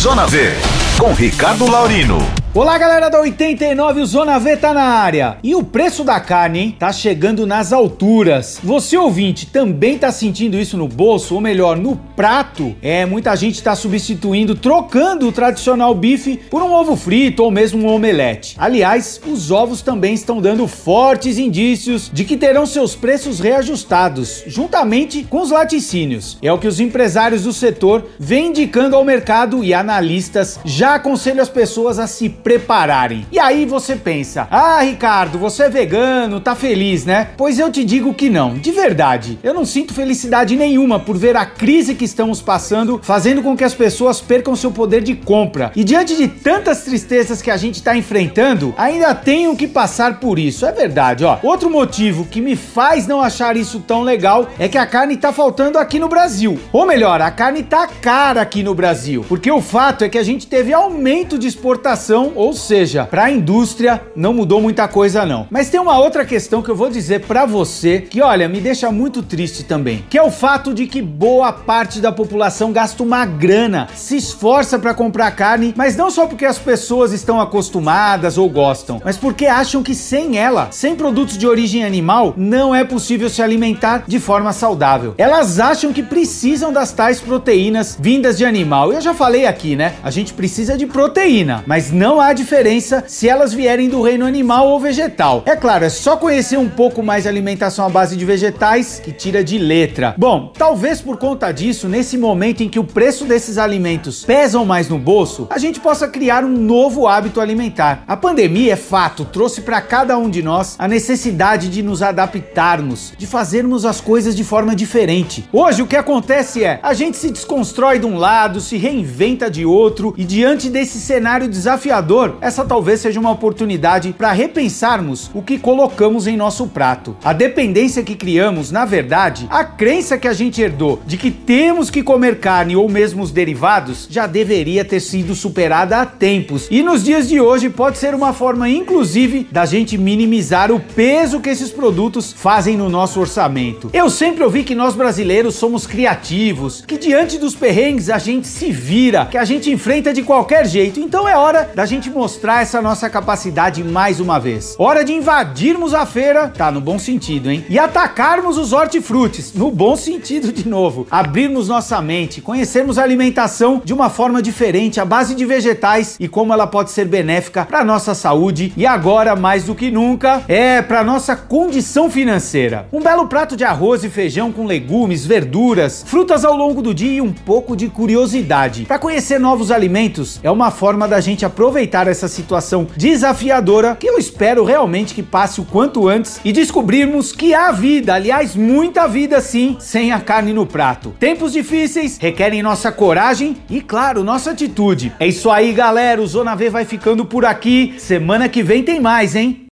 Zona V, com Ricardo Laurino. Olá, galera da 89, o Zona V tá na área. E o preço da carne, hein, tá chegando nas alturas. Você ouvinte também tá sentindo isso no bolso, ou melhor, no prato? É, muita gente tá substituindo, trocando o tradicional bife por um ovo frito ou mesmo um omelete. Aliás, os ovos também estão dando fortes indícios de que terão seus preços reajustados, juntamente com os laticínios. É o que os empresários do setor vêm indicando ao mercado e analistas já aconselham as pessoas a se prepararem. E aí você pensa: "Ah, Ricardo, você é vegano, tá feliz, né?" Pois eu te digo que não. De verdade, eu não sinto felicidade nenhuma por ver a crise que estamos passando, fazendo com que as pessoas percam seu poder de compra. E diante de tantas tristezas que a gente está enfrentando, ainda tenho que passar por isso. É verdade, ó. Outro motivo que me faz não achar isso tão legal é que a carne tá faltando aqui no Brasil. Ou melhor, a carne tá cara aqui no Brasil, porque o fato é que a gente teve aumento de exportação ou seja, para a indústria não mudou muita coisa não. Mas tem uma outra questão que eu vou dizer para você que, olha, me deixa muito triste também, que é o fato de que boa parte da população gasta uma grana, se esforça para comprar carne, mas não só porque as pessoas estão acostumadas ou gostam, mas porque acham que sem ela, sem produtos de origem animal, não é possível se alimentar de forma saudável. Elas acham que precisam das tais proteínas vindas de animal. Eu já falei aqui, né? A gente precisa de proteína, mas não há diferença se elas vierem do reino animal ou vegetal. É claro, é só conhecer um pouco mais a alimentação à base de vegetais que tira de letra. Bom, talvez por conta disso, nesse momento em que o preço desses alimentos pesam mais no bolso, a gente possa criar um novo hábito alimentar. A pandemia, é fato, trouxe para cada um de nós a necessidade de nos adaptarmos, de fazermos as coisas de forma diferente. Hoje o que acontece é, a gente se desconstrói de um lado, se reinventa de outro e diante desse cenário desafiador essa talvez seja uma oportunidade para repensarmos o que colocamos em nosso prato. A dependência que criamos, na verdade, a crença que a gente herdou de que temos que comer carne ou mesmo os derivados, já deveria ter sido superada há tempos. E nos dias de hoje pode ser uma forma, inclusive, da gente minimizar o peso que esses produtos fazem no nosso orçamento. Eu sempre ouvi que nós brasileiros somos criativos, que diante dos perrengues a gente se vira, que a gente enfrenta de qualquer jeito. Então é hora da gente gente mostrar essa nossa capacidade mais uma vez. Hora de invadirmos a feira, tá no bom sentido, hein? E atacarmos os hortifrutis, no bom sentido de novo. Abrirmos nossa mente, conhecermos a alimentação de uma forma diferente, à base de vegetais e como ela pode ser benéfica para nossa saúde e agora mais do que nunca é para nossa condição financeira. Um belo prato de arroz e feijão com legumes, verduras, frutas ao longo do dia e um pouco de curiosidade. Para conhecer novos alimentos é uma forma da gente aproveitar aproveitar essa situação desafiadora, que eu espero realmente que passe o quanto antes e descobrirmos que há vida, aliás, muita vida sim, sem a carne no prato. Tempos difíceis requerem nossa coragem e, claro, nossa atitude. É isso aí, galera. O Zona V vai ficando por aqui. Semana que vem tem mais, hein?